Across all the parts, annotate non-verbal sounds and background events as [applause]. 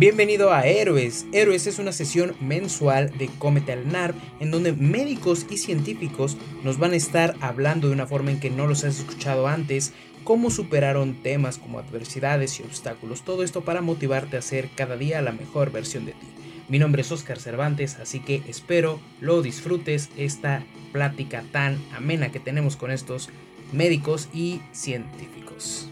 Bienvenido a Héroes. Héroes es una sesión mensual de Cómete al NARP en donde médicos y científicos nos van a estar hablando de una forma en que no los has escuchado antes, cómo superaron temas como adversidades y obstáculos. Todo esto para motivarte a ser cada día la mejor versión de ti. Mi nombre es Oscar Cervantes, así que espero lo disfrutes esta plática tan amena que tenemos con estos médicos y científicos.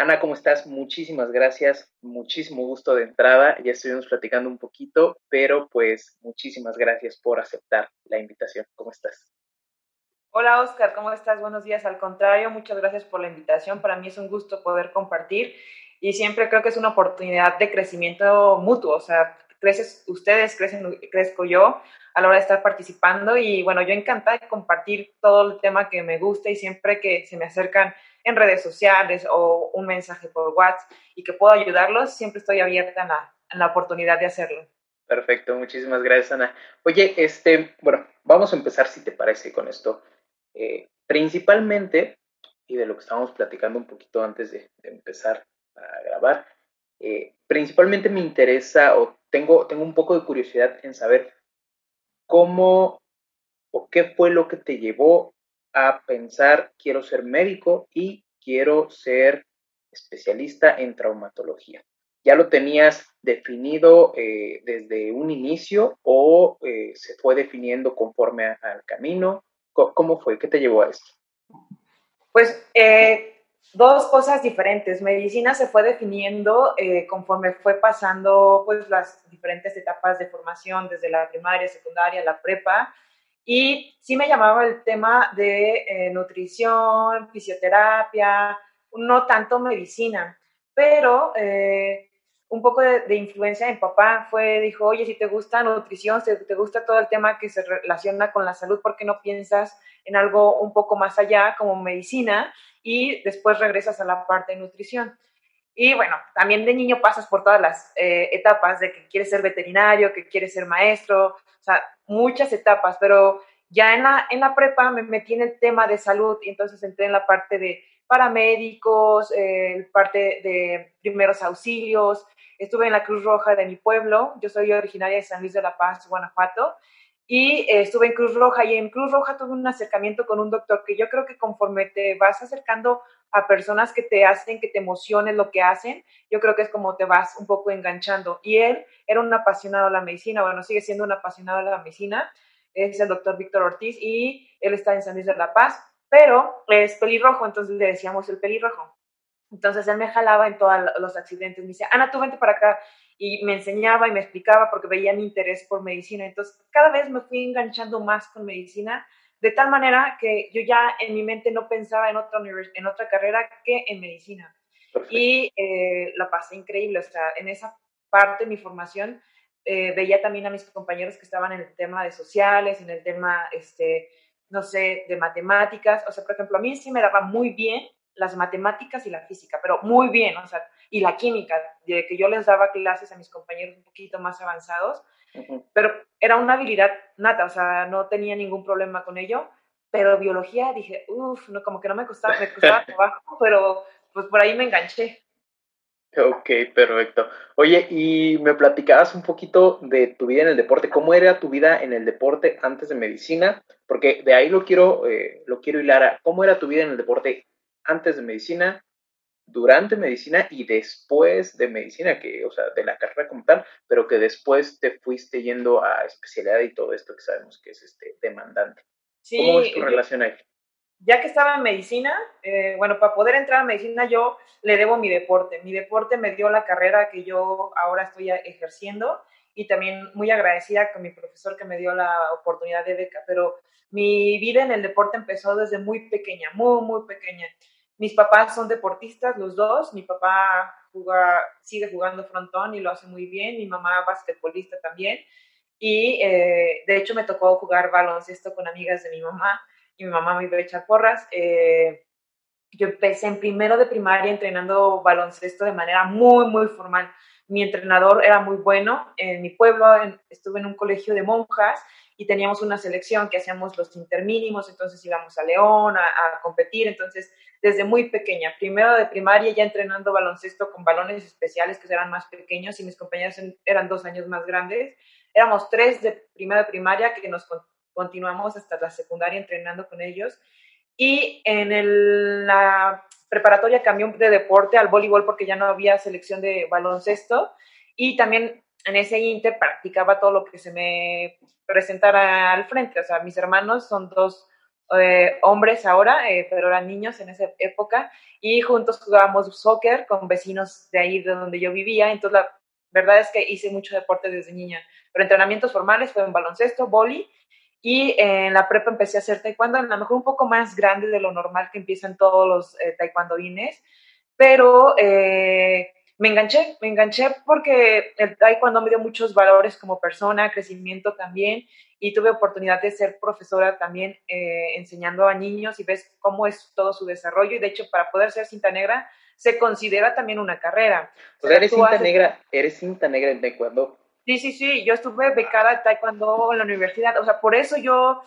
Ana, ¿cómo estás? Muchísimas gracias, muchísimo gusto de entrada. Ya estuvimos platicando un poquito, pero pues muchísimas gracias por aceptar la invitación. ¿Cómo estás? Hola Oscar, ¿cómo estás? Buenos días. Al contrario, muchas gracias por la invitación. Para mí es un gusto poder compartir y siempre creo que es una oportunidad de crecimiento mutuo. O sea, creces ustedes, crecen, crezco yo a la hora de estar participando y bueno, yo encantada de compartir todo el tema que me gusta y siempre que se me acercan en redes sociales o un mensaje por WhatsApp y que puedo ayudarlos, siempre estoy abierta en la, oportunidad de hacerlo. Perfecto, muchísimas gracias, Ana. Oye, este, bueno, vamos a empezar, si te parece, con esto. Eh, principalmente, y de lo que estábamos platicando un poquito antes de, empezar a grabar, eh, principalmente me interesa o tengo, tengo un poco de curiosidad en saber cómo o qué fue lo que te llevó a pensar quiero ser médico y quiero ser especialista en traumatología. ¿Ya lo tenías definido eh, desde un inicio o eh, se fue definiendo conforme al camino? ¿Cómo, fue? ¿Qué te llevó a esto? Pues eh, dos cosas diferentes. Medicina se fue definiendo conforme fue pasando pues, las diferentes etapas de formación, desde la primaria, secundaria, la prepa y sí me llamaba el tema de eh, nutrición, fisioterapia, no tanto medicina, pero eh, un poco de, influencia de mi papá fue, dijo, oye, si te gusta nutrición, si te gusta todo el tema que se relaciona con la salud, ¿por qué no piensas en algo un poco más allá como medicina y después regresas a la parte de nutrición? Y bueno, también de niño pasas por todas las eh, etapas de que quieres ser veterinario, que quieres ser maestro, o sea, muchas etapas, pero ya en la, en la prepa me metí en el tema de salud y entonces entré en la parte de paramédicos, eh, parte de primeros auxilios, estuve en la Cruz Roja de mi pueblo, yo soy originaria de San Luis de la Paz, Guanajuato, y eh, estuve en Cruz Roja y en Cruz Roja tuve un acercamiento con un doctor que yo creo que conforme te vas acercando a personas que te hacen que te emociones lo que hacen, yo creo que es como te vas un poco enganchando. Y él era un apasionado de la medicina, bueno, sigue siendo un apasionado de la medicina, es el doctor Víctor Ortiz y él está en San Luis de la Paz, pero es pelirrojo, entonces le decíamos el pelirrojo. Entonces él me jalaba en todos los accidentes, me decía, Ana, tú vente para acá. Y me enseñaba y me explicaba porque veía mi interés por medicina. Entonces cada vez me fui enganchando más con medicina, de tal manera que yo ya en mi mente no pensaba en otra, en otra carrera que en medicina. Y eh, la pasé increíble, o sea, en esa parte de mi formación eh, veía también a mis compañeros que estaban en el tema de sociales, en el tema, este, no sé, de matemáticas. O sea, por ejemplo, a mí sí me daba muy bien las matemáticas y la física, pero muy bien, o sea, y la química, de que yo les daba clases a mis compañeros un poquito más avanzados, pero era una habilidad nata, o sea, no tenía ningún problema con ello, pero biología dije, uff, no, como que no me costaba, me costaba [laughs] trabajo, pero pues por ahí me enganché. Ok, perfecto. Oye, y me platicabas un poquito de tu vida en el deporte. ¿Cómo era tu vida en el deporte antes de medicina? Porque de ahí lo quiero, eh, lo quiero hilar a cómo era tu vida en el deporte antes de medicina, durante medicina y después de medicina, que, o sea, de la carrera como tal, pero que después te fuiste yendo a especialidad y todo esto que sabemos que es este demandante. ¿Cómo es tu relación ahí? ya que estaba en medicina, eh, bueno, para poder entrar a medicina yo le debo mi deporte. Mi deporte me dio la carrera que yo ahora estoy ejerciendo y también muy agradecida con mi profesor que me dio la oportunidad de beca, pero mi vida en el deporte empezó desde muy pequeña, muy, muy pequeña. Mis papás son deportistas, los dos. Mi papá juega, sigue jugando frontón y lo hace muy bien. Mi mamá basquetbolista también. Y eh, de hecho me tocó jugar baloncesto con amigas de mi mamá y mi mamá me iba a echar porras. Eh, yo empecé en primero de primaria entrenando baloncesto de manera muy, muy formal. Mi entrenador era muy bueno. En mi pueblo estuve en un colegio de monjas y teníamos una selección que hacíamos los intermínimos, entonces íbamos a León a, a, competir. Entonces, desde muy pequeña, primero de primaria ya entrenando baloncesto con balones especiales que eran más pequeños y mis compañeros eran dos años más grandes. Éramos tres de primero de primaria que nos continuamos hasta la secundaria entrenando con ellos. Y en la preparatoria cambió de deporte al voleibol porque ya no había selección de baloncesto. Y también en ese inter practicaba todo lo que se me presentara al frente. O sea, mis hermanos son dos eh, hombres ahora, eh, pero eran niños en esa época. Y juntos jugábamos soccer con vecinos de ahí de donde yo vivía. Entonces, la verdad es que hice mucho deporte desde niña. Pero entrenamientos formales fue en baloncesto, boli y en la prepa empecé a hacer taekwondo, a lo mejor un poco más grande de lo normal que empiezan todos los eh, taekwondoines, pero me enganché, me enganché porque el taekwondo me dio muchos valores como persona, crecimiento también, y tuve oportunidad de ser profesora también eh, enseñando a niños y ves cómo es todo su desarrollo, y de hecho para poder ser cinta negra se considera también una carrera. O sea, eres cinta negra, eres cinta negra en taekwondo. Sí, sí, sí, yo estuve becada en taekwondo en la universidad, o sea, por eso yo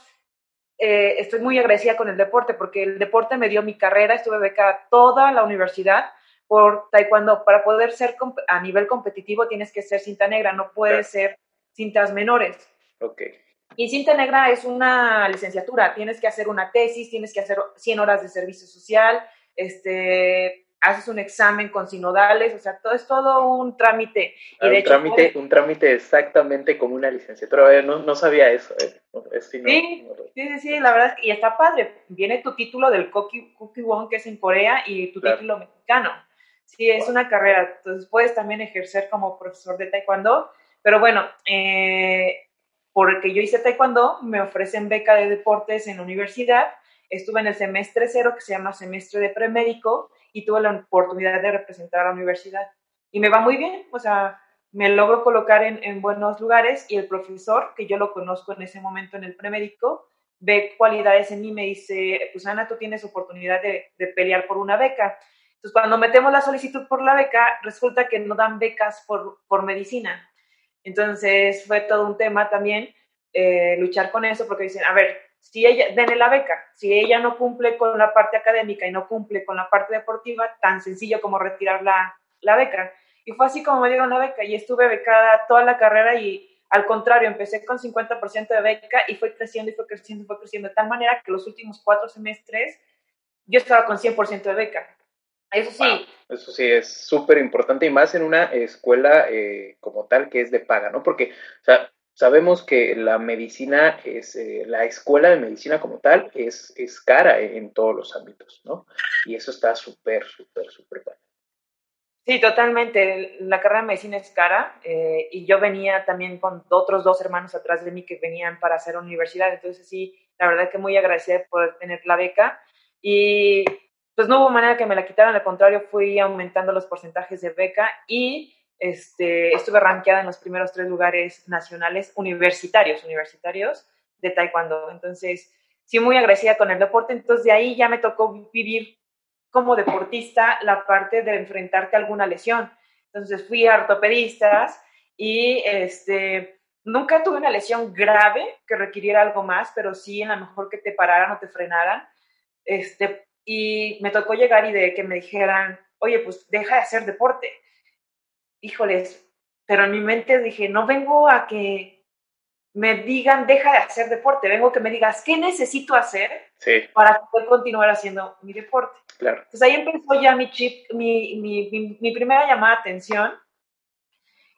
eh, estoy muy agradecida con el deporte, porque el deporte me dio mi carrera, estuve becada toda la universidad por taekwondo. Para poder ser a nivel competitivo tienes que ser cinta negra, no puedes ser cintas menores. Ok. Y cinta negra es una licenciatura, tienes que hacer una tesis, tienes que hacer 100 horas de servicio social, este, haces un examen con sinodales, o sea, todo es todo un trámite. Y ah, de un, trámite un trámite exactamente como una licenciatura, no, no sabía eso. Eh. sí, sí, sí, la verdad, y está padre. Viene tu título del Koki, Won, que es en Corea, y tu título mexicano. Sí, es una carrera, entonces puedes también ejercer como profesor de taekwondo, pero bueno, eh, porque yo hice taekwondo, me ofrecen beca de deportes en la universidad, estuve en el semestre cero, que se llama semestre de premédico, y tuve la oportunidad de representar a la universidad. Y me va muy bien, o sea, me logro colocar en, en buenos lugares y el profesor, que yo lo conozco en ese momento en el premédico, ve cualidades en mí me dice, pues Ana, tú tienes oportunidad de, pelear por una beca. Entonces, cuando metemos la solicitud por la beca, resulta que no dan becas por, por medicina. Entonces, fue todo un tema también eh, luchar con eso, porque dicen, a ver, si ella, denle la beca, si ella no cumple con la parte académica y no cumple con la parte deportiva, tan sencillo como retirar la, la beca. Y fue así como me dieron la beca y estuve becada toda la carrera y al contrario, empecé con 50% de beca y fue creciendo y fue creciendo y fue creciendo de tal manera que los últimos cuatro semestres yo estaba con 100% de beca. Eso sí. eso sí, es súper importante y más en una escuela eh, como tal que es de paga, ¿no? Porque, o sea, Sabemos que la medicina es, eh, la escuela de medicina como tal es, es cara en todos los ámbitos, ¿no? Y eso está súper, súper, súper bueno. Sí, totalmente. La carrera de medicina es cara eh, y yo venía también con otros dos hermanos atrás de mí que venían para hacer universidad. Entonces sí, la verdad que muy agradecida por tener la beca y pues no hubo manera que me la quitaran, al contrario, fui aumentando los porcentajes de beca y este, estuve rankeada en los primeros tres lugares nacionales universitarios, universitarios de Taekwondo. Entonces, sí, muy agradecida con el deporte. Entonces, de ahí ya me tocó vivir como deportista la parte de enfrentarte a alguna lesión. Entonces fui a ortopedistas y este, nunca tuve una lesión grave que requiriera algo más, pero sí en la mejor que te pararan o te frenaran. Este, y me tocó llegar y de que me dijeran, oye, pues deja de hacer deporte. Híjoles, pero en mi mente dije, no vengo a que me digan, deja de hacer deporte, vengo a que me digas, ¿qué necesito hacer para poder continuar haciendo mi deporte? Claro. Entonces ahí empezó ya mi chip, mi, mi, mi, primera llamada de atención.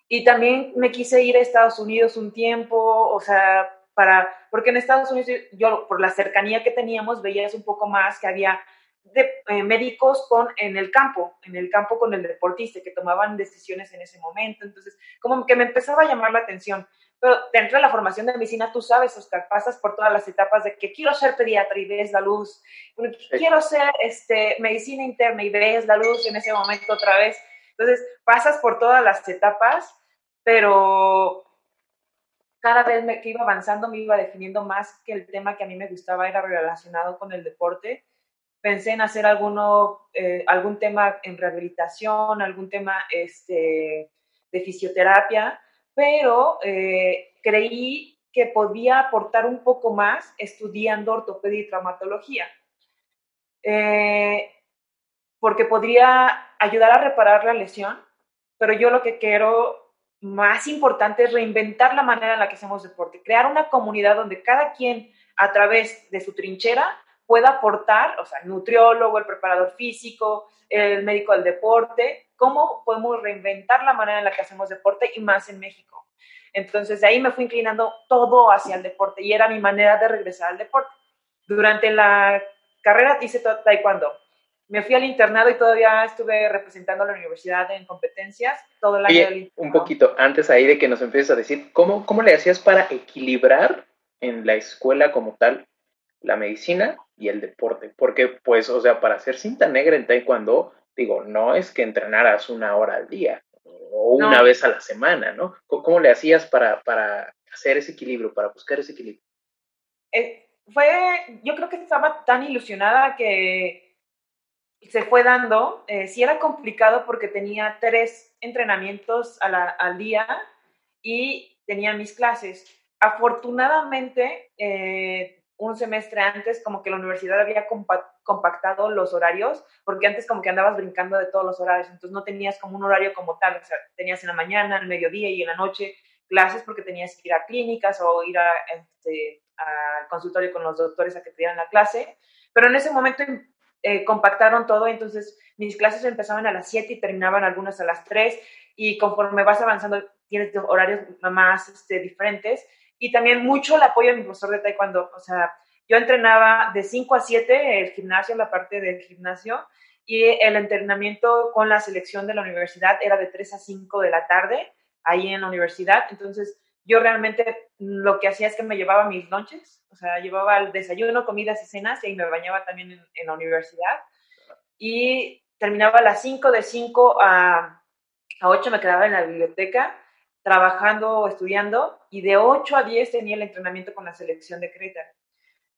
Y también me quise ir a Estados Unidos un tiempo, o sea, para, porque en Estados Unidos yo por la cercanía que teníamos veías un poco más que había de, eh, médicos con, en el campo, en el campo con el deportista, que tomaban decisiones en ese momento. Entonces, como que me empezaba a llamar la atención. Pero dentro de la formación de medicina, tú sabes, Oscar, pasas por todas las etapas de que quiero ser pediatra y ves la luz, quiero ser este, medicina interna y ves la luz en ese momento otra vez. Entonces, pasas por todas las etapas, pero cada vez que iba avanzando me iba definiendo más que el tema que a mí me gustaba era relacionado con el deporte. Pensé en hacer alguno, eh, algún tema en rehabilitación, algún tema este, de fisioterapia, pero eh, creí que podía aportar un poco más estudiando ortopedia y traumatología, eh, porque podría ayudar a reparar la lesión, pero yo lo que quiero más importante es reinventar la manera en la que hacemos deporte, crear una comunidad donde cada quien a través de su trinchera pueda aportar, o sea, el nutriólogo, el preparador físico, el médico del deporte, cómo podemos reinventar la manera en la que hacemos deporte y más en México. Entonces, de ahí me fui inclinando todo hacia el deporte y era mi manera de regresar al deporte. Durante la carrera hice taekwondo. Me fui al internado y todavía estuve representando a la universidad en competencias todo el año. un poquito antes ahí de que nos empieces a decir, ¿cómo, ¿cómo le hacías para equilibrar en la escuela como tal la medicina y el deporte. Porque, pues, o sea, para ser cinta negra en taekwondo, digo, no es que entrenaras una hora al día o una vez a la semana, ¿no? ¿Cómo, le hacías para, para hacer ese equilibrio, para buscar ese equilibrio? Eh, fue, yo creo que estaba tan ilusionada que se fue dando. Eh, sí era complicado porque tenía tres entrenamientos al día y tenía mis clases. Afortunadamente, eh, un semestre antes como que la universidad había compactado los horarios, porque antes como que andabas brincando de todos los horarios, entonces no tenías como un horario como tal, tenías en la mañana, al mediodía y en la noche clases porque tenías que ir a clínicas o ir a, este, al consultorio con los doctores a que te dieran la clase, pero en ese momento eh, compactaron todo, entonces mis clases empezaban a las 7 y terminaban algunas a las 3 y conforme vas avanzando tienes horarios más este, diferentes y también mucho el apoyo de mi profesor de taekwondo. O sea, yo entrenaba de 5 a 7 el gimnasio, la parte del gimnasio, y el entrenamiento con la selección de la universidad era de 3 a 5 de la tarde, ahí en la universidad. Entonces, yo realmente lo que hacía es que me llevaba mis lunches, o sea, llevaba el desayuno, comidas y cenas, y me bañaba también en, en la universidad. Y terminaba a las 5, de 5 a, a 8 me quedaba en la biblioteca trabajando estudiando y de 8 a 10 tenía el entrenamiento con la selección de Creta.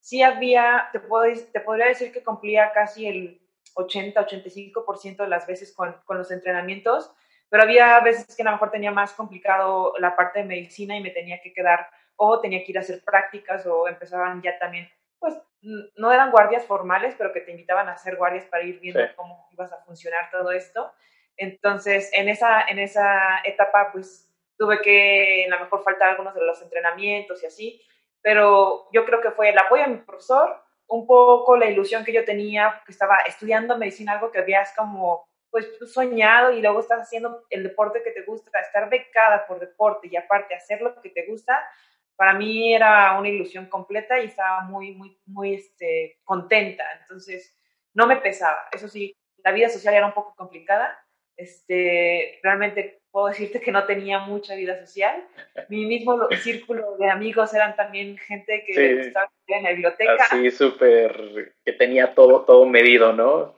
Sí había, te, puedo, te podría decir que cumplía casi el 80-85% de las veces con, con, los entrenamientos, pero había veces que a lo mejor tenía más complicado la parte de medicina y me tenía que quedar o tenía que ir a hacer prácticas o empezaban ya también, pues no eran guardias formales, pero que te invitaban a hacer guardias para ir viendo cómo ibas a funcionar todo esto. Entonces, en esa, en esa etapa, pues tuve que a lo mejor faltar algunos de los entrenamientos y así, pero yo creo que fue el apoyo de mi profesor, un poco la ilusión que yo tenía, que estaba estudiando medicina, algo que habías como pues soñado y luego estás haciendo el deporte que te gusta, estar becada por deporte y aparte hacer lo que te gusta, para mí era una ilusión completa y estaba muy, muy, muy este, contenta. Entonces, no me pesaba. Eso sí, la vida social era un poco complicada. Este, realmente puedo decirte que no tenía mucha vida social. Mi mismo círculo de amigos eran también gente que estaba en la biblioteca. Así súper, que tenía todo, todo medido, ¿no?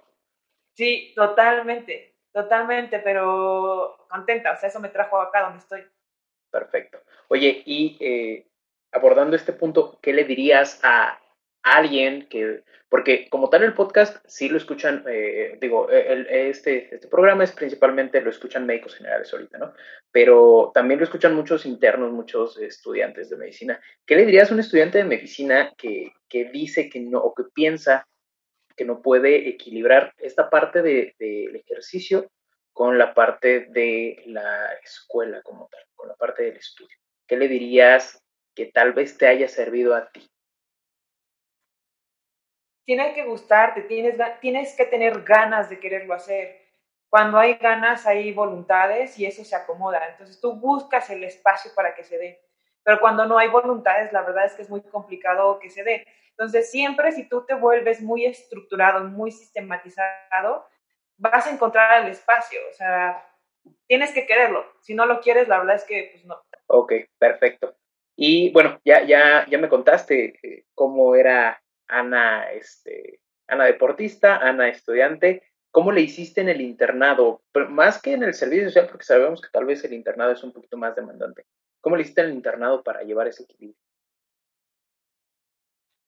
Sí, totalmente, totalmente, pero contenta, o sea, eso me trajo acá donde estoy. Perfecto. Oye, y eh, abordando este punto, ¿qué le dirías a alguien que, porque como tal el podcast sí lo escuchan, eh, digo, este, este programa es principalmente lo escuchan médicos generales ahorita, ¿no? Pero también lo escuchan muchos internos, muchos estudiantes de medicina. ¿Qué le dirías a un estudiante de medicina que, que dice que no, o que piensa que no puede equilibrar esta parte del de, ejercicio con la parte de la escuela como tal, con la parte del estudio? ¿Qué le dirías que tal vez te haya servido a ti? tiene que gustarte, tienes, tienes que tener ganas de quererlo hacer. Cuando hay ganas, hay voluntades y eso se acomoda. Entonces tú buscas el espacio para que se dé. Pero cuando no hay voluntades, la verdad es que es muy complicado que se dé. Entonces siempre si tú te vuelves muy estructurado, muy sistematizado, vas a encontrar el espacio. O sea, tienes que quererlo. Si no lo quieres, la verdad es que pues no. Ok, perfecto. Y bueno, ya, ya, ya me contaste eh, cómo era Ana, este, Ana deportista, Ana estudiante. ¿Cómo le hiciste en el internado? más que en el servicio social, porque sabemos que tal vez el internado es un poquito más demandante. ¿Cómo le hiciste en el internado para llevar ese equilibrio?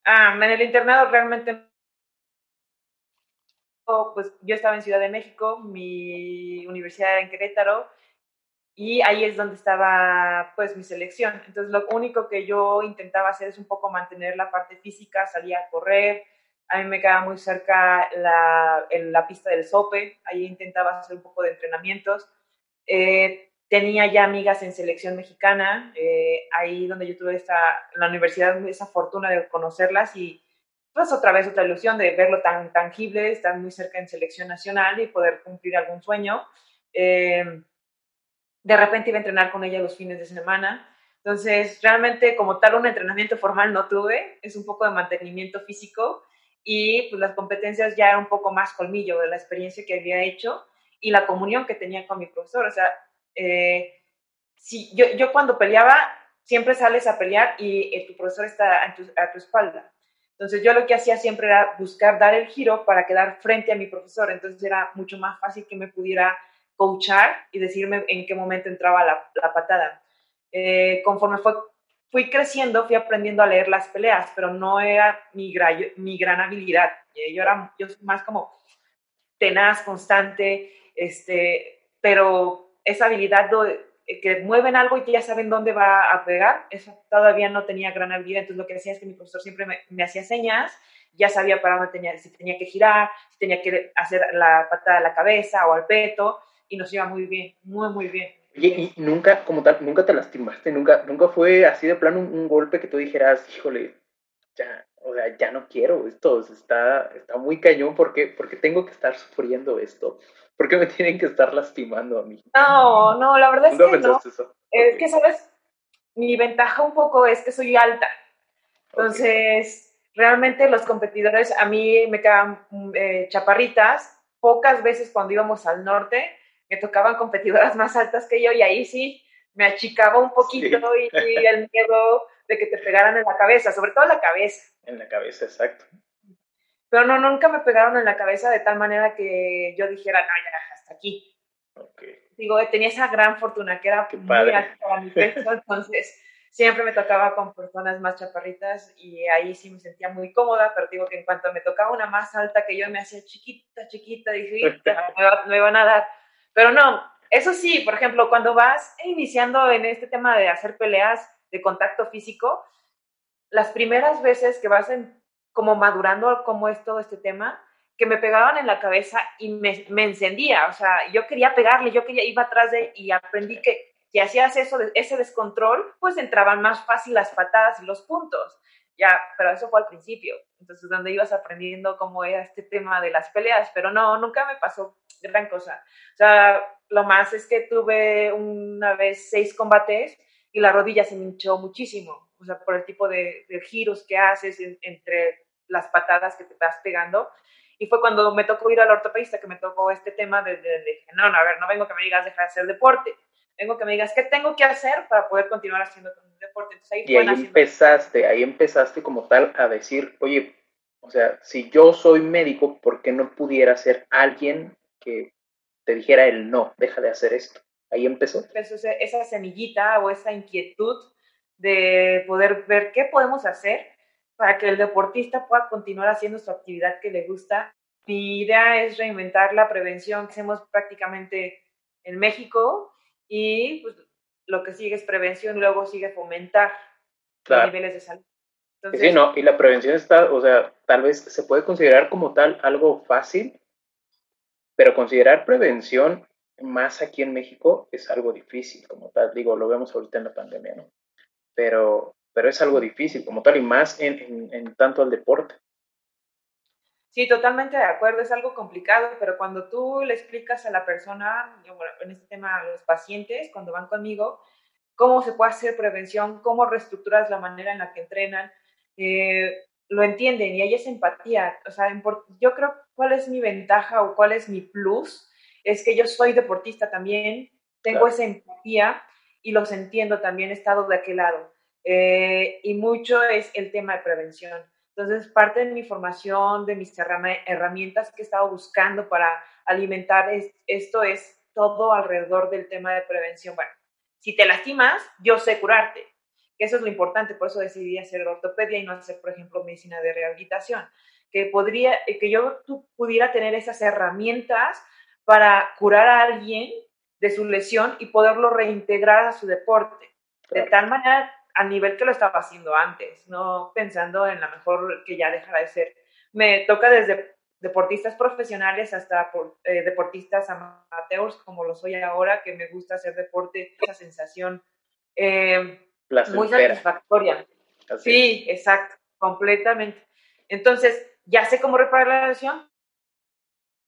Ah, en el internado realmente pues yo estaba en Ciudad de México, mi universidad era en Querétaro y ahí es donde estaba pues mi selección. Entonces lo único que yo intentaba hacer es un poco mantener la parte física, salía a correr, a mí me quedaba muy cerca la, la pista del sope, ahí intentaba hacer un poco de entrenamientos. Eh, tenía ya amigas en selección mexicana, eh, ahí donde yo tuve esta, la universidad esa fortuna de conocerlas y pues otra vez otra ilusión de verlo tan tangible, estar muy cerca en selección nacional y poder cumplir algún sueño. Eh, de repente iba a entrenar con ella los fines de semana. Entonces, realmente como tal un entrenamiento formal no tuve, es un poco de mantenimiento físico y pues las competencias ya era un poco más colmillo de la experiencia que había hecho y la comunión que tenía con mi profesor. O sea, eh, si yo, yo cuando peleaba, siempre sales a pelear y eh, tu profesor está a tu, a tu espalda. Entonces yo lo que hacía siempre era buscar dar el giro para quedar frente a mi profesor. Entonces era mucho más fácil que me pudiera coachar y decirme en qué momento entraba la, patada. Eh, conforme fue, fui creciendo, fui aprendiendo a leer las peleas, pero no era mi, mi gran habilidad. Yo era yo más como tenaz, constante, este, pero esa habilidad de, que mueven algo y que ya saben dónde va a pegar, eso todavía no tenía gran habilidad. Entonces lo que hacía es que mi profesor siempre me, hacía señas, ya sabía para dónde tenía, si tenía que girar, si tenía que hacer la patada a la cabeza o al peto, y nos iba muy bien, muy, muy bien. y nunca, como tal, nunca te lastimaste, nunca, nunca fue así de plano un, golpe que tú dijeras, híjole, ya, o sea, ya no quiero esto, está, está muy cañón, porque, porque tengo que estar sufriendo esto, ¿por qué me tienen que estar lastimando a mí? No, no, la verdad es que no. Es que, ¿sabes? Mi ventaja un poco es que soy alta, entonces... realmente los competidores a mí me quedan eh, chaparritas. Pocas veces cuando íbamos al norte me tocaban competidoras más altas que yo y ahí sí me achicaba un poquito y, el miedo de que te pegaran en la cabeza, sobre todo en la cabeza. En la cabeza, exacto. Pero no, nunca me pegaron en la cabeza de tal manera que yo dijera, no, ya, hasta aquí. Okay. Digo, tenía esa gran fortuna que era muy alta para mi peso, [laughs] entonces siempre me tocaba con personas más chaparritas y ahí sí me sentía muy cómoda, pero digo que en cuanto me tocaba una más alta que yo me hacía chiquita, chiquita, dije, [laughs] me, me van a dar. Pero no, eso sí, por ejemplo, cuando vas iniciando en este tema de hacer peleas de contacto físico, las primeras veces que vas como madurando cómo es todo este tema, que me pegaban en la cabeza y me, me, encendía, o sea, yo quería pegarle, yo quería, iba atrás de y aprendí que si hacías eso, ese descontrol, pues entraban más fácil las patadas y los puntos. Ya, pero eso fue al principio. Entonces, donde ibas aprendiendo cómo era este tema de las peleas, pero no, nunca me pasó gran cosa. O sea, lo más es que tuve una vez seis combates y la rodilla se me hinchó muchísimo, o sea, por el tipo de, giros que haces entre las patadas que te estás pegando. Y fue cuando me tocó ir al ortopedista que me tocó este tema de, de, no, no, a ver, no vengo que me digas dejar de hacer deporte, vengo que me digas qué tengo que hacer para poder continuar haciendo deporte. ahí y ahí empezaste, ahí empezaste como tal a decir, oye, o sea, si yo soy médico, ¿por qué no pudiera ser alguien que te dijera el no, deja de hacer esto. Ahí empezó. Empezó esa semillita o esa inquietud de poder ver qué podemos hacer para que el deportista pueda continuar haciendo su actividad que le gusta. Mi idea es reinventar la prevención que hacemos prácticamente en México y pues, lo que sigue es prevención luego sigue fomentar los niveles de salud. sí, no, y la prevención está, o sea, tal vez se puede considerar como tal algo fácil, pero considerar prevención más aquí en México es algo difícil, como tal. Digo, lo vemos ahorita en la pandemia, ¿no? Pero, pero es algo difícil, como tal, y más en, en, tanto al deporte. Sí, totalmente de acuerdo, es algo complicado, pero cuando tú le explicas a la persona, en este tema a los pacientes, cuando van conmigo, cómo se puede hacer prevención, cómo reestructuras la manera en la que entrenan, eh, lo entienden y hay esa empatía. O sea, yo creo cuál es mi ventaja o cuál es mi plus es que yo soy deportista también, tengo esa empatía y los entiendo también, he estado de aquel lado. Eh, y mucho es el tema de prevención. Entonces, parte de mi formación, de mis herramientas que he estado buscando para alimentar esto es todo alrededor del tema de prevención. Bueno, si te lastimas, yo sé curarte, que eso es lo importante, por eso decidí hacer ortopedia y no hacer, por ejemplo, medicina de rehabilitación, que podría, que yo pudiera tener esas herramientas para curar a alguien de su lesión y poderlo reintegrar a su deporte. De tal manera, a nivel que lo estaba haciendo antes, no pensando en la mejor que ya dejará de ser. Me toca desde deportistas profesionales hasta eh, deportistas amateurs, como lo soy ahora, que me gusta hacer deporte, esa sensación eh, muy satisfactoria. sí, exacto, completamente. Entonces, ya sé cómo reparar la lesión,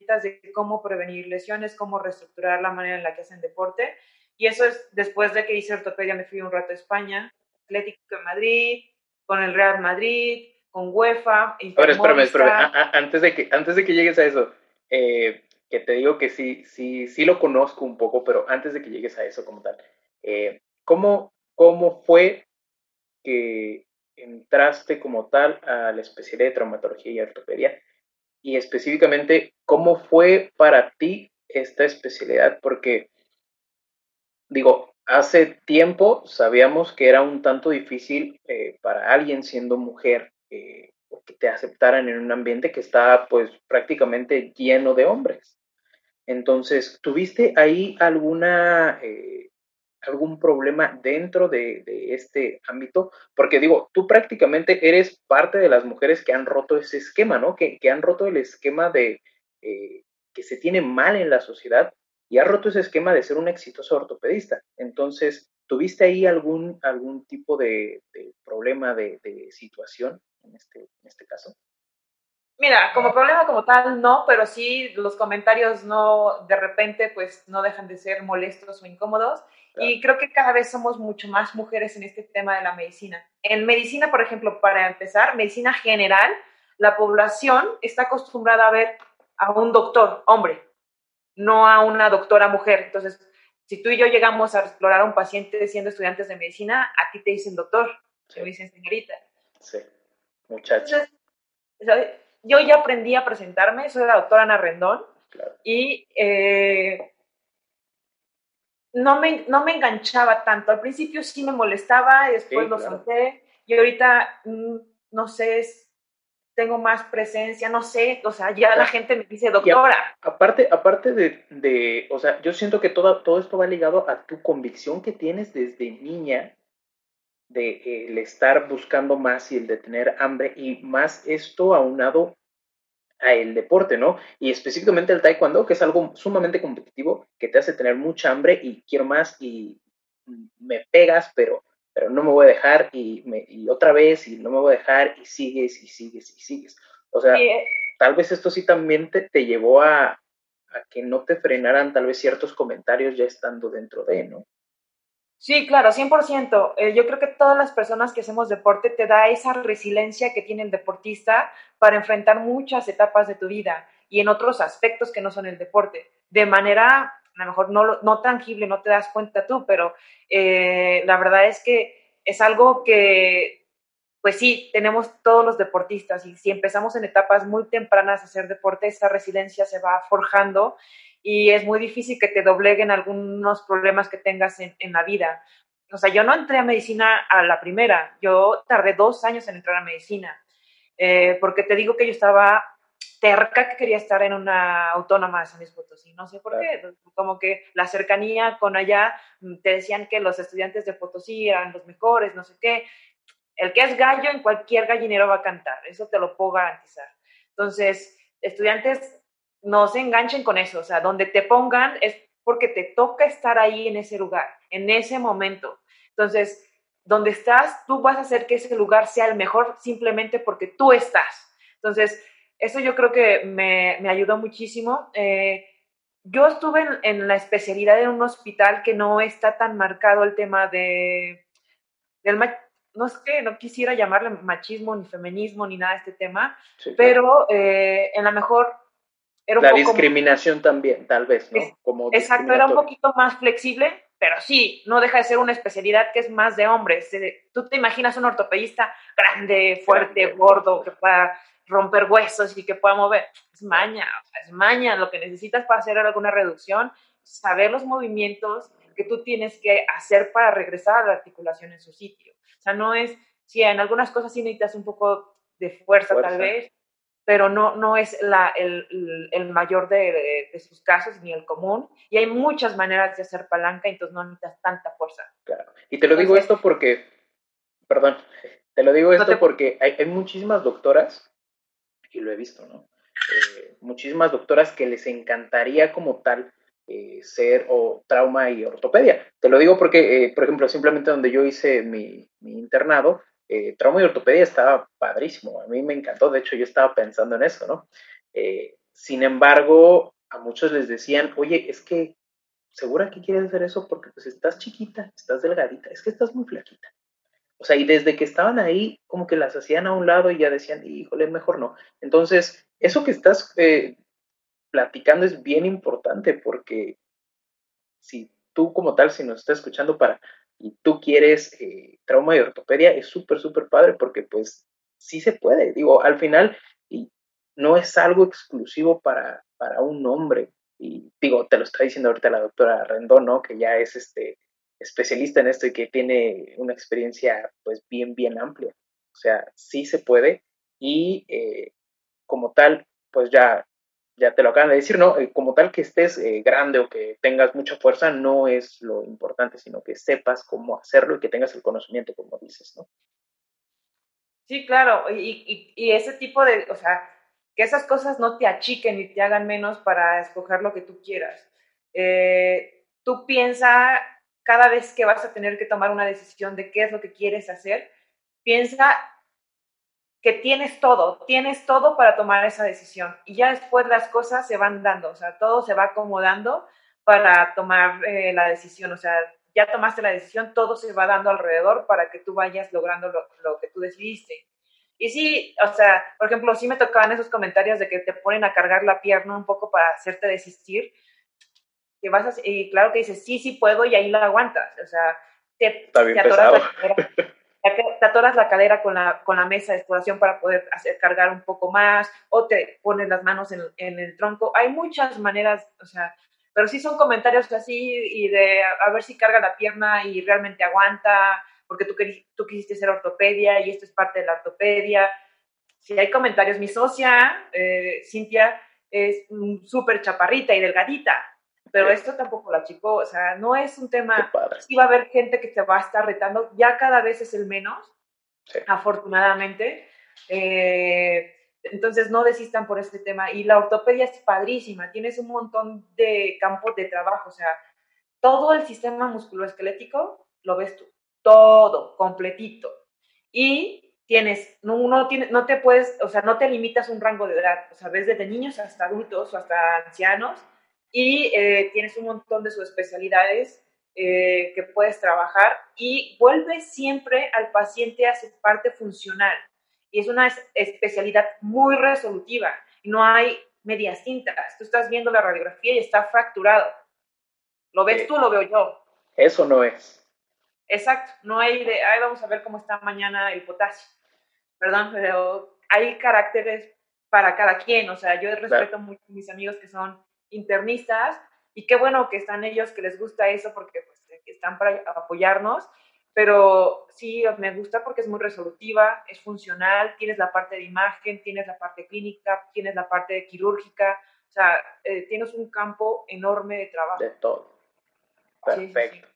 de cómo prevenir lesiones, cómo reestructurar la manera en la que hacen deporte. Y eso es después de que hice ortopedia, me fui un rato a España, Atlético de Madrid, con el Real Madrid, con UEFA. Ahora, espérame, espérame. antes, de que, antes de que llegues a eso, eh, que te digo que sí, sí, sí lo conozco un poco, pero antes de que llegues a eso como tal, eh, ¿cómo, ¿cómo fue que entraste como tal a la especialidad de traumatología y ortopedia? Y específicamente cómo fue para ti esta especialidad, porque digo, hace tiempo sabíamos que era un tanto difícil eh, para alguien siendo mujer eh, que te aceptaran en un ambiente que está pues prácticamente lleno de hombres. Entonces, ¿tuviste ahí alguna eh, algún problema dentro de, este ámbito? Porque digo, tú prácticamente eres parte de las mujeres que han roto ese esquema, ¿no? Que, han roto el esquema de eh, que se tiene mal en la sociedad y ha roto ese esquema de ser un exitoso ortopedista. Entonces, ¿tuviste ahí algún, algún tipo de, problema, de, situación en este, en este caso? Mira, como problema como tal, no, pero sí los comentarios no, de repente, pues no dejan de ser molestos o incómodos. Y creo que cada vez somos mucho más mujeres en este tema de la medicina. En medicina, por ejemplo, para empezar, medicina general, la población está acostumbrada a ver a un doctor hombre, no a una doctora mujer. Entonces, si tú y yo llegamos a explorar a un paciente siendo estudiantes de medicina, a ti te dicen doctor, te dicen señorita. Sí, muchacho. Yo ya aprendí a presentarme, soy la doctora Ana Rendón, y eh, no me, no me enganchaba tanto. Al principio sí me molestaba, después lo solté y ahorita, mm, no sé, tengo más presencia, no sé, o sea, ya la gente me dice doctora. aparte, aparte de, de, o sea, yo siento que todo, todo esto va ligado a tu convicción que tienes desde niña de el estar buscando más y el de tener hambre y más esto aunado a el deporte, ¿no? Y específicamente el taekwondo, que es algo sumamente competitivo, que te hace tener mucha hambre y quiero más y me pegas, pero, pero no me voy a dejar y, me, y otra vez y no me voy a dejar y sigues y sigues y sigues. O sea, tal vez esto sí también te, te llevó a, a que no te frenaran tal vez ciertos comentarios ya estando dentro de, ¿no? Sí, claro, 100%. Eh, yo creo que todas las personas que hacemos deporte te da esa resiliencia que tiene el deportista para enfrentar muchas etapas de tu vida y en otros aspectos que no son el deporte. De manera, a lo mejor no, no tangible, no te das cuenta tú, pero eh, la verdad es que es algo que, pues sí, tenemos todos los deportistas y si empezamos en etapas muy tempranas a hacer deporte, esa resiliencia se va forjando y es muy difícil que te dobleguen algunos problemas que tengas en, la vida. o sea, yo no entré a medicina a la primera, yo tardé dos años en entrar a medicina, eh, porque te digo que yo estaba terca que quería estar en una autónoma de San Luis Potosí, no sé por qué, como que la cercanía con allá, mm, te decían que los estudiantes de Potosí eran los mejores, no sé qué, el que es gallo en cualquier gallinero va a cantar, eso te lo puedo garantizar. Entonces, estudiantes, no se enganchen con eso, o sea, donde te pongan es porque te toca estar ahí en ese lugar, en ese momento. Entonces, donde estás, tú vas a hacer que ese lugar sea el mejor simplemente porque tú estás. Entonces, eso yo creo que me, me ayudó muchísimo. Eh, yo estuve en, la especialidad en un hospital que no está tan marcado el tema de, del, no sé, no quisiera llamarle machismo ni feminismo ni nada de este tema, pero eh, en la mejor era la discriminación también, tal vez, ¿no? Como exacto, era un poquito más flexible, pero sí, no deja de ser una especialidad que es más de hombres. Eh, tú te imaginas un ortopedista grande, fuerte, gordo, que pueda romper huesos y que pueda mover. Es maña, es maña. Lo que necesitas para hacer alguna reducción, saber los movimientos que tú tienes que hacer para regresar a la articulación en su sitio. O sea, no es, si en algunas cosas sí necesitas un poco de fuerza, tal vez, pero no, no es la, el, el, mayor de, de, sus casos ni el común. Y hay muchas maneras de hacer palanca, entonces no necesitas tanta fuerza. Claro. Y te lo digo esto porque, perdón, te lo digo esto porque hay, hay, muchísimas doctoras, y lo he visto, ¿no? Eh, muchísimas doctoras que les encantaría como tal eh, ser o trauma y ortopedia. Te lo digo porque, eh, por ejemplo, simplemente donde yo hice mi, internado, eh, trauma y ortopedia estaba padrísimo. A mí me encantó. De hecho, yo estaba pensando en eso, ¿no? sin embargo, a muchos les decían, oye, es que segura que quieres hacer eso porque pues estás chiquita, estás delgadita, es que estás muy flaquita. O sea, y desde que estaban ahí, como que las hacían a un lado y ya decían, híjole, mejor no. Entonces, eso que estás platicando es bien importante porque si tú como tal, si nos estás escuchando para y tú quieres eh, trauma y ortopedia, es súper, súper padre porque pues sí se puede. Digo, al final y no es algo exclusivo para, para un hombre. Y digo, te lo está diciendo ahorita la doctora Rendón, ¿no? Que ya es este especialista en esto y que tiene una experiencia pues bien, bien amplia. O sea, sí se puede y eh, como tal, pues ya ya te lo acaban de decir, ¿no? Eh, como tal que estés eh, grande o que tengas mucha fuerza no es lo importante, sino que sepas cómo hacerlo y que tengas el conocimiento, como dices, ¿no? Sí, claro, y, y, ese tipo de, o sea, que esas cosas no te achiquen y te hagan menos para escoger lo que tú quieras. Eh, tú piensa cada vez que vas a tener que tomar una decisión de qué es lo que quieres hacer, piensa que tienes todo, tienes todo para tomar esa decisión. Y ya después las cosas se van dando, o sea, todo se va acomodando para tomar eh, la decisión, o sea, ya tomaste la decisión, todo se va dando alrededor para que tú vayas logrando lo, que tú decidiste. Y sí, o sea, por ejemplo, sí me tocaban esos comentarios de que te ponen a cargar la pierna un poco para hacerte desistir, que vas y claro que dices, sí, sí puedo y ahí la aguantas, o sea, te, Está bien pesado. [laughs] te atoras la cadera con la, con la mesa de exploración para poder hacer, cargar un poco más, o te pones las manos en, en, el tronco. Hay muchas maneras, o sea, pero sí son comentarios así y de a, ver si carga la pierna y realmente aguanta, porque tú, tú quisiste ser ortopedia y esto es parte de la ortopedia. Si hay comentarios, mi socia, eh, Cintia, es súper chaparrita y delgadita pero esto tampoco la chico, o sea, no es un tema, sí va a haber gente que te va a estar retando, ya cada vez es el menos, afortunadamente, eh, entonces no desistan por este tema, y la ortopedia es padrísima, tienes un montón de campos de trabajo, o sea, todo el sistema musculoesquelético lo ves tú, todo, completito, y tienes, no, uno tiene, no te puedes, o sea, no te limitas un rango de edad, o sea, ves desde niños hasta adultos o hasta ancianos, y eh, tienes un montón de subespecialidades eh, que puedes trabajar y vuelve siempre al paciente a ser parte funcional. Y es una especialidad muy resolutiva. No hay medias tintas. Tú estás viendo la radiografía y está fracturado. ¿Lo ves tú? Lo veo yo. Eso no es. Exacto. No hay de, ay, vamos a ver cómo está mañana el potasio. Perdón, pero hay caracteres para cada quien. O sea, yo respeto mucho a mis amigos que son internistas y qué bueno que están ellos que les gusta eso porque pues, están para apoyarnos, pero sí me gusta porque es muy resolutiva, es funcional, tienes la parte de imagen, tienes la parte clínica, tienes la parte quirúrgica, o sea, eh, tienes un campo enorme de trabajo. De todo. Perfecto.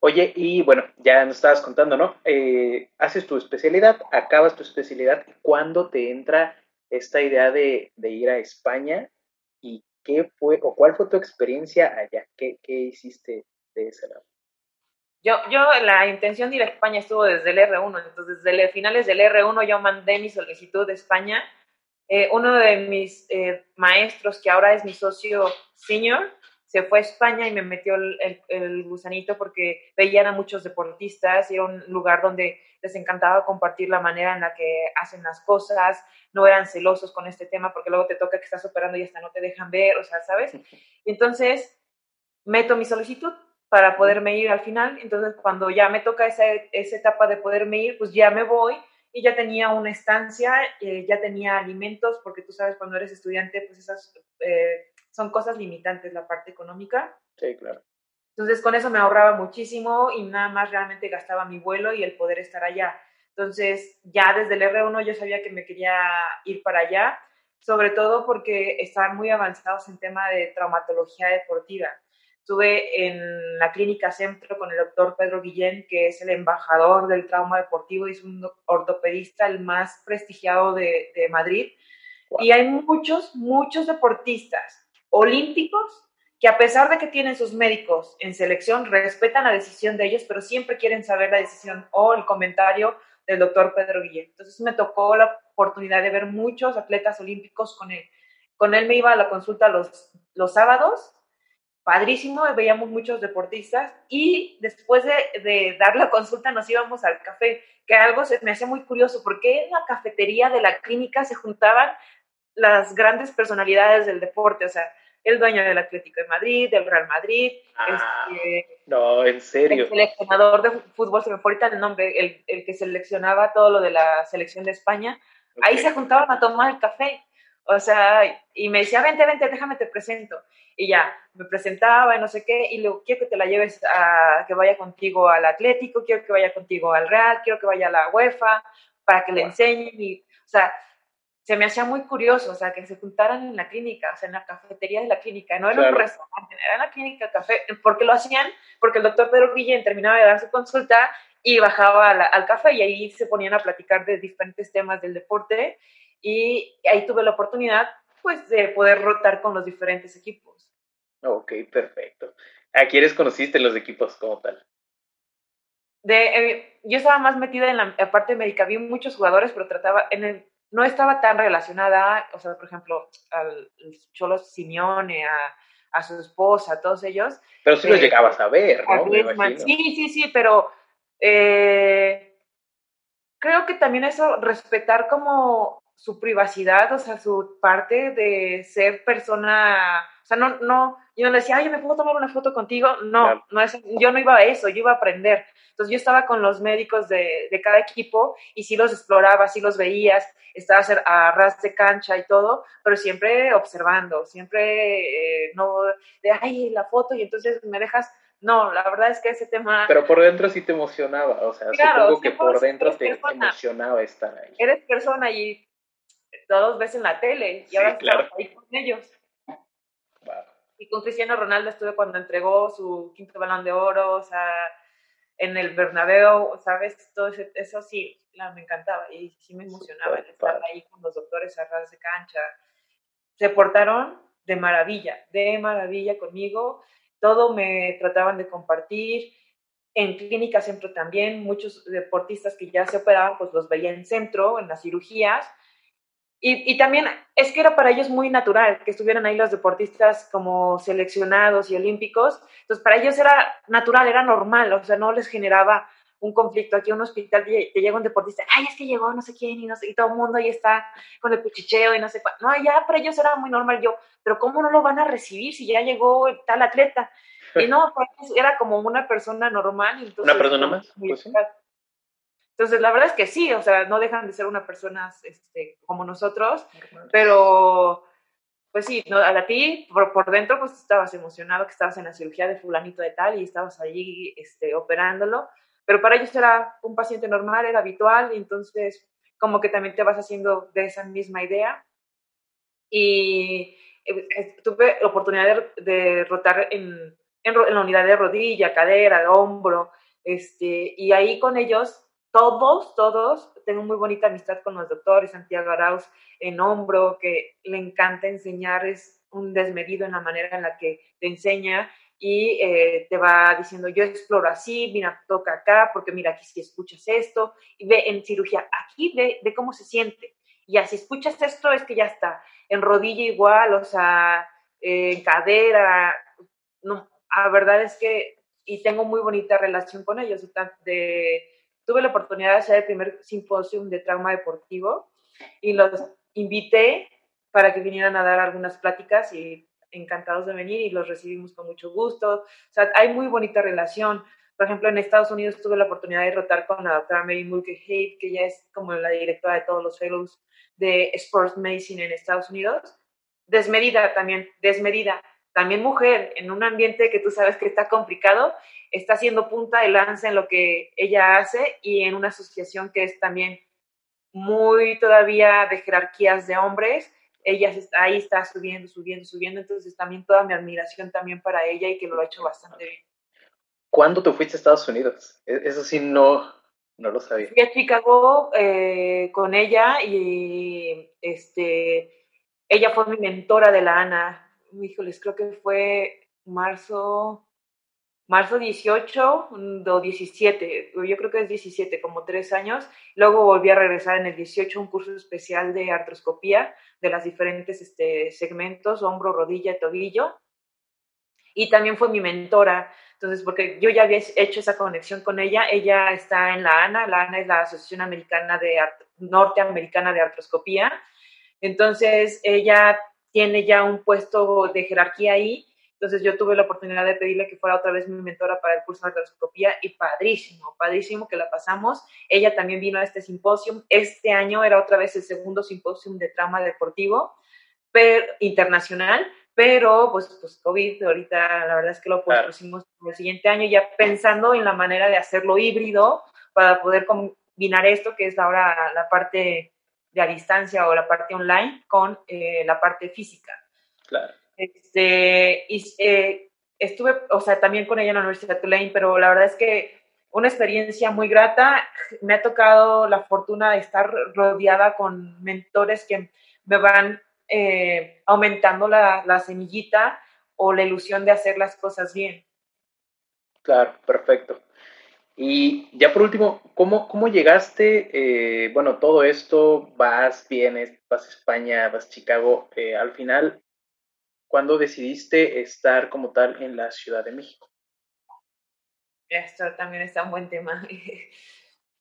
Oye, y bueno, ya nos estabas contando, ¿no? Eh, haces tu especialidad, acabas tu especialidad, ¿cuándo te entra esta idea de, de, ir a España? ¿Y qué fue, o cuál fue tu experiencia allá? ¿Qué, qué hiciste de ese lado? Yo, yo, la intención de ir a España estuvo desde el R1, entonces desde finales del R1 yo mandé mi solicitud de España. Eh, uno de mis eh, maestros, que ahora es mi socio senior, se fue a España y me metió el, gusanito porque veían a muchos deportistas y era un lugar donde les encantaba compartir la manera en la que hacen las cosas, no eran celosos con este tema porque luego te toca que estás operando y hasta no te dejan ver, o sea, ¿sabes? [laughs] Entonces meto mi solicitud para poderme ir al final, entonces cuando ya me toca esa, esa etapa de poderme ir, pues ya me voy y ya tenía una estancia, eh, ya tenía alimentos, porque tú sabes, cuando eres estudiante, pues esas... Eh, son cosas limitantes la parte económica. Sí, claro. Entonces con eso me ahorraba muchísimo y nada más realmente gastaba mi vuelo y el poder estar allá. Entonces ya desde el R1 yo sabía que me quería ir para allá, sobre todo porque estaban muy avanzados en tema de traumatología deportiva. Estuve en la clínica Centro con el doctor Pedro Guillén, que es el embajador del trauma deportivo y es un ortopedista el más prestigiado de, de Madrid. Y hay muchos, muchos deportistas olímpicos que a pesar de que tienen sus médicos en selección, respetan la decisión de ellos, pero siempre quieren saber la decisión o el comentario del doctor Pedro Guillén. Entonces me tocó la oportunidad de ver muchos atletas olímpicos con él. Con él me iba a la consulta los, los sábados, padrísimo, veíamos muchos deportistas y después de, de dar la consulta nos íbamos al café, que algo se, me hacía muy curioso, porque en la cafetería de la clínica se juntaban las grandes personalidades del deporte, o sea, el dueño del Atlético de Madrid, del Real Madrid. Ah, este, no, en serio. El seleccionador de fútbol, se me fue ahorita el nombre, el, el, que seleccionaba todo lo de la selección de España. Ahí se juntaban a tomar el café. O sea, y me decía, vente, vente, déjame te presento. Y ya, me presentaba y no sé qué, y luego quiero que te la lleves a que vaya contigo al Atlético, quiero que vaya contigo al Real, quiero que vaya a la UEFA, para que le enseñen. Y, o sea, se me hacía muy curioso, o sea, que se juntaran en la clínica, o sea, en la cafetería de la clínica, no era un restaurante, era en la clínica café, porque lo hacían, porque el doctor Pedro Guillén terminaba de dar su consulta y bajaba al café y ahí se ponían a platicar de diferentes temas del deporte y ahí tuve la oportunidad, pues, de poder rotar con los diferentes equipos. Ok, perfecto. ¿A quiénes conociste los equipos como tal? De, eh, yo estaba más metida en la parte médica, vi muchos jugadores, pero trataba, en el, no estaba tan relacionada, o sea, por ejemplo, al Cholo Simeone, a, a su esposa, a todos ellos. Pero sí los eh, llegabas a ver, ¿no? sí, sí, sí, pero eh, creo que también eso, respetar como su privacidad, o sea, su parte de ser persona, o sea, no, no, yo no le decía, ay, ¿me puedo tomar una foto contigo? No, no es, yo no iba a eso, yo iba a aprender. Entonces yo estaba con los médicos de, de cada equipo y sí los exploraba, sí los veías, estaba a ras de cancha y todo, pero siempre observando, siempre eh, no de, ay, la foto y entonces me dejas no, la verdad es que ese tema... Pero por dentro sí te emocionaba, o sea, supongo que por dentro te emocionaba estar ahí. Eres persona y todos ves en la tele y ahora estás ahí con ellos. Y con Cristiano Ronaldo estuve cuando entregó su quinto balón de oro, o sea, en el Bernabéu, ¿sabes? Todo eso sí, me encantaba y sí me emocionaba estar ahí con los doctores a ras de cancha. Se portaron de maravilla, de maravilla conmigo. Todo me trataban de compartir. En clínica centro también, muchos deportistas que ya se operaban, pues los veía en centro, en las cirugías y, también es que era para ellos muy natural que estuvieran ahí los deportistas como seleccionados y olímpicos. Entonces, para ellos era natural, era normal, o sea, no les generaba un conflicto. Aquí en un hospital te, llega un deportista, ay, es que llegó no sé quién y no sé, y todo el mundo ahí está con el cuchicheo y no sé cuál. No, ya para ellos era muy normal. Yo, pero ¿cómo no lo van a recibir si ya llegó tal atleta? Y no, era como una persona normal. Entonces, ¿Una persona más? Pues entonces, la verdad es que sí, o sea, no dejan de ser una persona este, como nosotros, pero pues sí, no, a ti por, por, dentro pues estabas emocionado que estabas en la cirugía de fulanito de tal y estabas allí este, operándolo, pero para ellos era un paciente normal, era habitual, y entonces como que también te vas haciendo de esa misma idea. Y eh, tuve la oportunidad de, rotar en, en, la unidad de rodilla, cadera, hombro, este, y ahí con ellos, todos, todos, tengo muy bonita amistad con los doctores, Santiago Arauz en hombro, que le encanta enseñar, es un desmedido en la manera en la que te enseña y eh, te va diciendo, yo exploro así, mira, toca acá, porque mira, aquí si escuchas esto, y ve en cirugía, aquí ve, ve cómo se siente. Y así escuchas esto, es que ya está. En rodilla igual, o sea, en cadera. No, la verdad es que, y tengo muy bonita relación con ellos. De, tuve la oportunidad de hacer el primer simposio de trauma deportivo y los invité para que vinieran a dar algunas pláticas y encantados de venir y los recibimos con mucho gusto. O sea, hay muy bonita relación. Por ejemplo, en Estados Unidos tuve la oportunidad de rotar con la doctora Mary Mulcahy, que ya es como la directora de todos los fellows de Sports Medicine en Estados Unidos. Desmedida también, desmedida. También mujer, en un ambiente que tú sabes que está complicado, está haciendo punta de lanza en lo que ella hace y en una asociación que es también muy todavía de jerarquías de hombres ella ahí está subiendo, subiendo, subiendo, entonces también toda mi admiración también para ella y que lo ha hecho bastante bien. ¿Cuándo te fuiste a Estados Unidos? E-, eso sí, no, no lo sabía. Fui a Chicago eh, con ella y este, ella fue mi mentora de la ANA. Híjoles, creo que fue marzo, marzo 18 o 17, yo creo que es 17, como tres años. Luego volví a regresar en el 18 un curso especial de artroscopía de las diferentes este, segmentos, hombro, rodilla, tobillo. Y también fue mi mentora, entonces, porque yo ya había hecho esa conexión con ella, ella está en la ANA, la ANA es la Asociación Americana de Norteamericana de Artroscopía, entonces ella tiene ya un puesto de jerarquía ahí entonces yo tuve la oportunidad de pedirle que fuera otra vez mi mentora para el curso de artroscopía y padrísimo, padrísimo que la pasamos. Ella también vino a este simposio. Este año era otra vez el segundo simposio de trauma deportivo pero, internacional, pero pues, pues COVID, ahorita la verdad es que lo pusimos el siguiente año ya pensando en la manera de hacerlo híbrido para poder combinar esto que es ahora la parte de a distancia o la parte online con eh, la parte física. Claro. Este, y, eh, estuve, o sea, también con ella en la Universidad de Tulane, pero la verdad es que una experiencia muy grata. Me ha tocado la fortuna de estar rodeada con mentores que me van eh, aumentando la, la, semillita o la ilusión de hacer las cosas bien. Claro, perfecto. Y ya por último, ¿cómo, cómo llegaste? Eh, bueno, todo esto, vas, vienes, vas a España, vas a Chicago. al final, ¿Cuándo decidiste estar como tal en la Ciudad de México? Esto también está un buen tema. [laughs]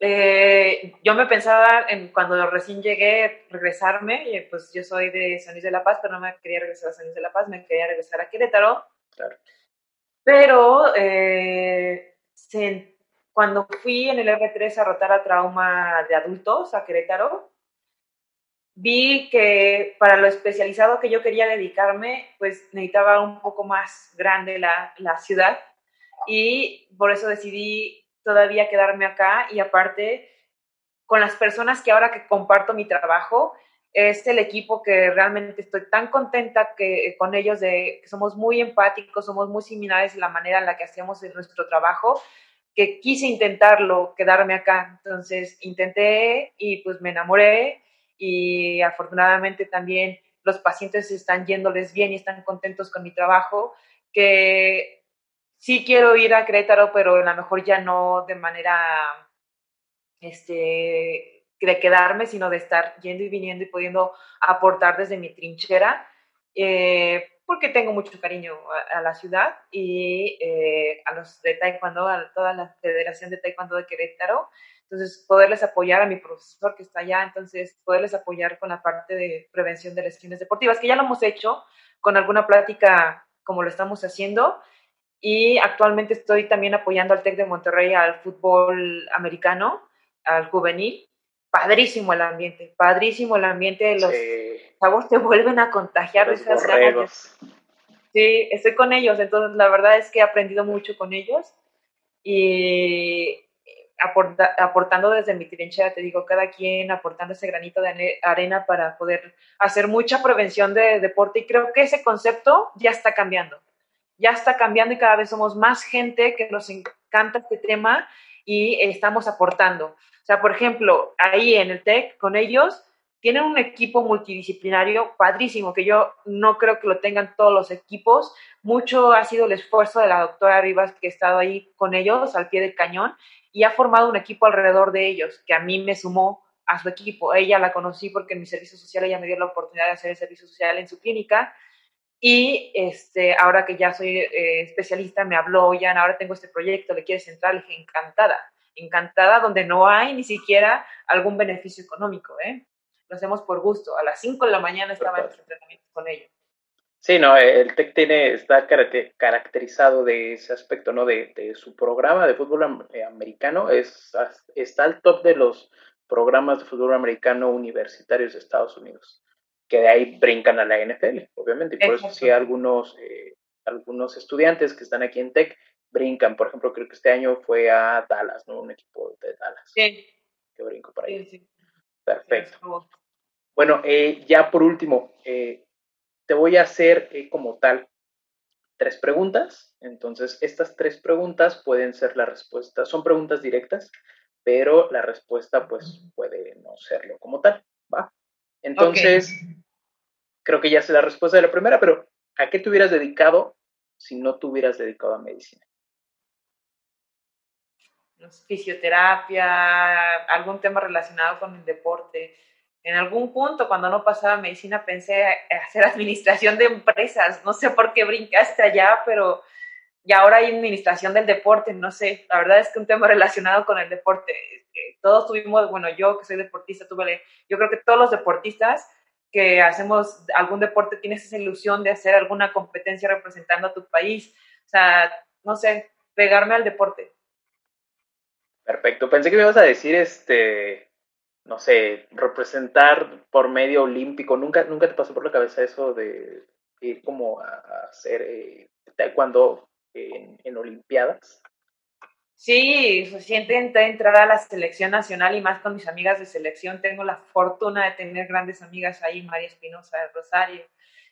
Eh, yo me pensaba, en, cuando recién llegué, regresarme, pues yo soy de San Luis de la Paz, pero no me quería regresar a San Luis de la Paz, me quería regresar a Querétaro. Claro. Pero eh, cuando fui en el R3 a rotar a trauma de adultos a Querétaro, vi que para lo especializado que yo quería dedicarme, pues necesitaba un poco más grande la, la ciudad y por eso decidí todavía quedarme acá y aparte con las personas que ahora que comparto mi trabajo, es el equipo que realmente estoy tan contenta que, con ellos de somos muy empáticos, somos muy similares en la manera en la que hacemos nuestro trabajo, que quise intentarlo, quedarme acá. Entonces intenté y pues me enamoré y afortunadamente también los pacientes están yéndoles bien y están contentos con mi trabajo, que sí quiero ir a Querétaro, pero a lo mejor ya no de manera este, de quedarme, sino de estar yendo y viniendo y pudiendo aportar desde mi trinchera, eh, porque tengo mucho cariño a, la ciudad y eh, a los de Taekwondo, a toda la Federación de Taekwondo de Querétaro, entonces, poderles apoyar a mi profesor que está allá, entonces, poderles apoyar con la parte de prevención de lesiones deportivas, que ya lo hemos hecho con alguna plática como lo estamos haciendo. Y actualmente estoy también apoyando al TEC de Monterrey al fútbol americano, al juvenil. padrísimo el ambiente, padrísimo el ambiente, los chavos te vuelven a contagiar de esas ganas. Sí, estoy con ellos, entonces la verdad es que he aprendido mucho con ellos y aportando desde mi trinchera, te digo, cada quien aportando ese granito de arena para poder hacer mucha prevención de deporte y creo que ese concepto ya está cambiando, ya está cambiando y cada vez somos más gente que nos encanta este tema y estamos aportando. O sea, por ejemplo, ahí en el TEC con ellos tienen un equipo multidisciplinario padrísimo, que yo no creo que lo tengan todos los equipos. Mucho ha sido el esfuerzo de la doctora Rivas, que ha estado ahí con ellos al pie del cañón, y ha formado un equipo alrededor de ellos, que a mí me sumó a su equipo. Ella la conocí porque en mi servicio social ella me dio la oportunidad de hacer el servicio social en su clínica. Y este, ahora que ya soy eh, especialista, me habló, ya ahora tengo este proyecto, le quieres entrar, le dije, encantada, encantada, donde no hay ni siquiera algún beneficio económico, ¿eh? Lo hacemos por gusto. A las 5 de la mañana estaba en los entrenamientos con ellos. Sí, no, el TEC tiene, está caracterizado de ese aspecto, ¿no? De, su programa de fútbol eh, americano, es, está al top de los programas de fútbol americano universitarios de Estados Unidos, que de ahí brincan a la NFL, obviamente, y por eso sí algunos, eh, algunos estudiantes que están aquí en TEC brincan, por ejemplo, creo que este año fue a Dallas, ¿no? Un equipo de Dallas. Sí. Que brinco para ahí. Perfecto. Bueno, eh, ya por último, eh, te voy a hacer eh, como tal tres preguntas. Entonces, estas tres preguntas pueden ser la respuesta, son preguntas directas, pero la respuesta pues puede no serlo como tal, ¿va? Entonces, creo que ya sé la respuesta de la primera, pero ¿a qué te hubieras dedicado si no te hubieras dedicado a medicina? Fisioterapia, algún tema relacionado con el deporte en algún punto, cuando no pasaba medicina, pensé hacer administración de empresas. No sé por qué brincaste allá, pero y ahora hay administración del deporte, no sé. La verdad es que un tema relacionado con el deporte. Eh, todos tuvimos, bueno, yo que soy deportista, tuve, yo creo que todos los deportistas que hacemos algún deporte tienes esa ilusión de hacer alguna competencia representando a tu país. O sea, no sé, pegarme al deporte. Perfecto. Pensé que me ibas a decir este no sé, representar por medio olímpico. ¿Nunca, nunca te pasó por la cabeza eso de ir como a, hacer eh, taekwondo en, en Olimpiadas? Sí, recién intenté entrar a la selección nacional y más con mis amigas de selección. Tengo la fortuna de tener grandes amigas ahí, María Espinosa de Rosario,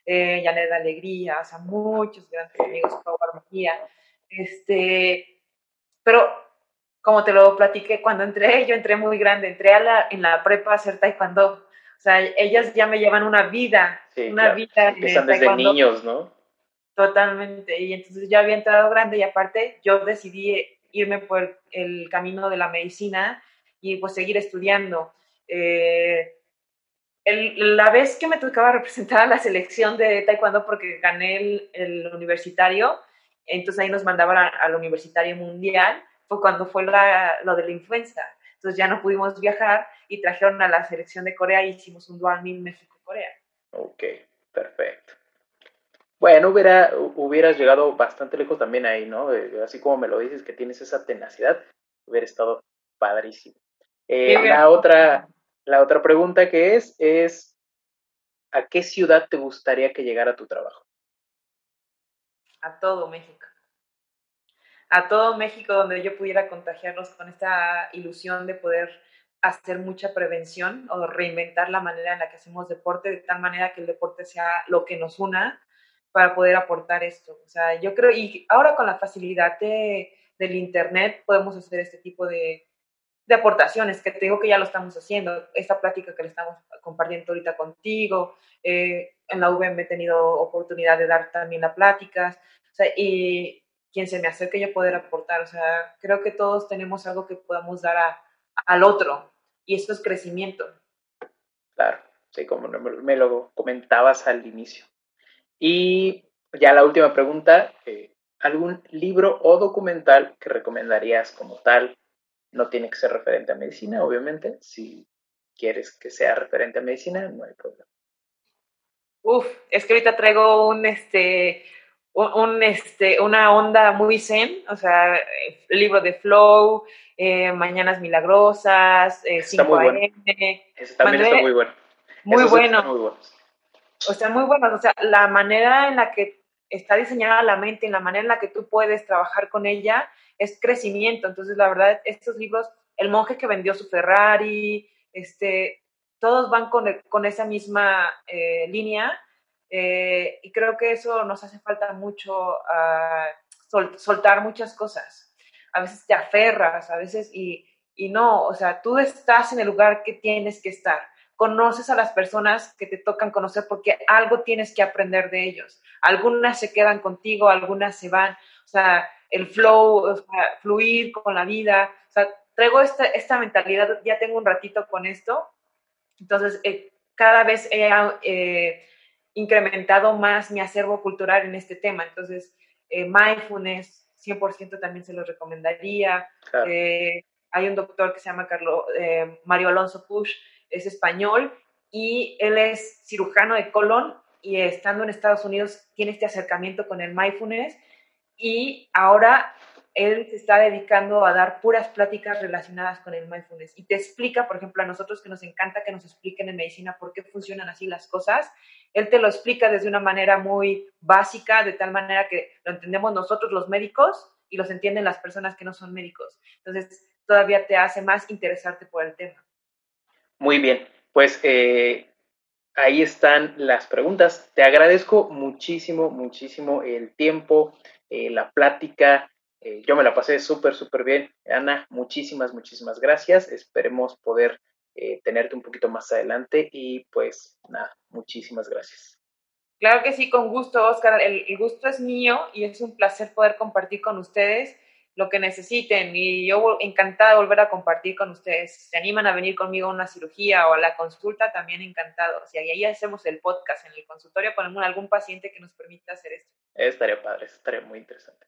eh, Janet Alegría, o sea, muchos grandes amigos, Pau Armagía. Este, pero como te lo platiqué, cuando entré, [laughs] yo entré muy grande, entré a la, en la prepa a hacer taekwondo. O sea, ellas ya me llevan una vida, una vida. Empiezan desde niños, ¿no? Totalmente. Y entonces ya había entrado grande y aparte yo decidí irme por el camino de la medicina y pues seguir estudiando. Eh, la vez que me tocaba [laughs] representar a la selección de taekwondo porque gané el, el universitario, entonces ahí nos mandaban al universitario mundial fue cuando fue lo de la influenza. Entonces ya no pudimos viajar y trajeron a la selección de Corea y hicimos un dual meet México-Corea. Ok, perfecto. Bueno, hubiera, hubieras llegado bastante lejos también ahí, ¿no? Así como me lo dices, que tienes esa tenacidad, hubiera estado padrísimo. Eh, la, otra, la otra pregunta que es, es, ¿a qué ciudad te gustaría que llegara tu trabajo? A todo México a todo México donde yo pudiera contagiarlos con esta ilusión de poder hacer mucha prevención o reinventar la manera en la que hacemos deporte de tal manera que el deporte sea lo que nos una para poder aportar esto. O sea, yo creo, y ahora con la facilidad de, del Internet podemos hacer este tipo de, de aportaciones, que te digo que ya lo estamos haciendo. Esta plática que le estamos compartiendo ahorita contigo, eh, en la UVM he tenido oportunidad de dar también las pláticas, o sea, y quien se me acerque yo poder aportar. O sea, creo que todos tenemos algo que podamos dar a, al otro y esto es crecimiento. Claro, sí, como me lo comentabas al inicio. Y ya la última pregunta, eh, ¿algún libro o documental que recomendarías como tal? No tiene que ser referente a medicina, obviamente. Si quieres que sea referente a medicina, no hay problema. Uf, es que ahorita traigo un, este, un, este, una onda muy zen, o sea, el libro de Flow, eh, Mañanas Milagrosas, eh, 5 muy AM. bueno. Ese también está muy bueno. Muy Esos bueno. están muy buenos. O sea, muy buenos. O sea, la manera en la que está diseñada la mente, en la manera en la que tú puedes trabajar con ella, es crecimiento. Entonces, la verdad, estos libros, El monje que vendió su Ferrari, este, todos van con, con esa misma eh, línea. Eh, y creo que eso nos hace falta mucho ah, sol- soltar muchas cosas. A veces te aferras, a veces y, y no, o sea, tú estás en el lugar que tienes que estar conoces a las personas que te tocan conocer porque algo tienes que aprender de ellos. Algunas se quedan contigo, algunas se van. O sea, el flow, o sea, fluir con la vida. O sea, traigo esta, esta mentalidad, ya tengo un ratito con esto. Entonces, eh, cada vez he eh, incrementado más mi acervo cultural en este tema. Entonces, eh, mindfulness, 100% también se lo recomendaría. Claro. Eh, hay un doctor que se llama Carlo, eh, Mario Alonso Push, es español y él es cirujano de colon y estando en Estados Unidos tiene este acercamiento con el mindfulness y ahora él se está dedicando a dar puras pláticas relacionadas con el mindfulness y te explica, por ejemplo, a nosotros que nos encanta que nos expliquen en medicina por qué funcionan así las cosas, él te lo explica desde una manera muy básica, de tal manera que lo entendemos nosotros los médicos y los entienden las personas que no son médicos. Entonces, todavía te hace más interesarte por el tema. Muy bien, pues eh, ahí están las preguntas. Te agradezco muchísimo, muchísimo el tiempo, eh, la plática. Eh, yo me la pasé súper, súper bien. Ana, muchísimas, muchísimas gracias. Esperemos poder eh, tenerte un poquito más adelante y pues nada, muchísimas gracias. Claro que sí, con gusto, Oscar. El, el gusto es mío y es un placer poder compartir con ustedes lo que necesiten y yo encantada de volver a compartir con ustedes. Si se animan a venir conmigo a una cirugía o a la consulta, también encantados. Y ahí hacemos el podcast en el consultorio con algún, algún paciente que nos permita hacer esto. Estaría padre, estaría muy interesante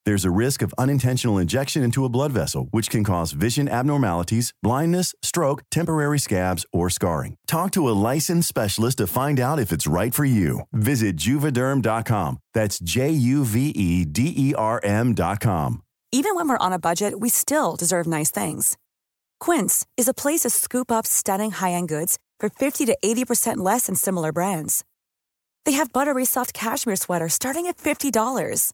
There's a risk of unintentional injection into a blood vessel, which can cause vision abnormalities, blindness, stroke, temporary scabs, or scarring. Talk to a licensed specialist to find out if it's right for you. Visit juvederm.com. That's J U V E D E R M.com. Even when we're on a budget, we still deserve nice things. Quince is a place to scoop up stunning high end goods for 50 to 80% less than similar brands. They have buttery soft cashmere sweaters starting at $50,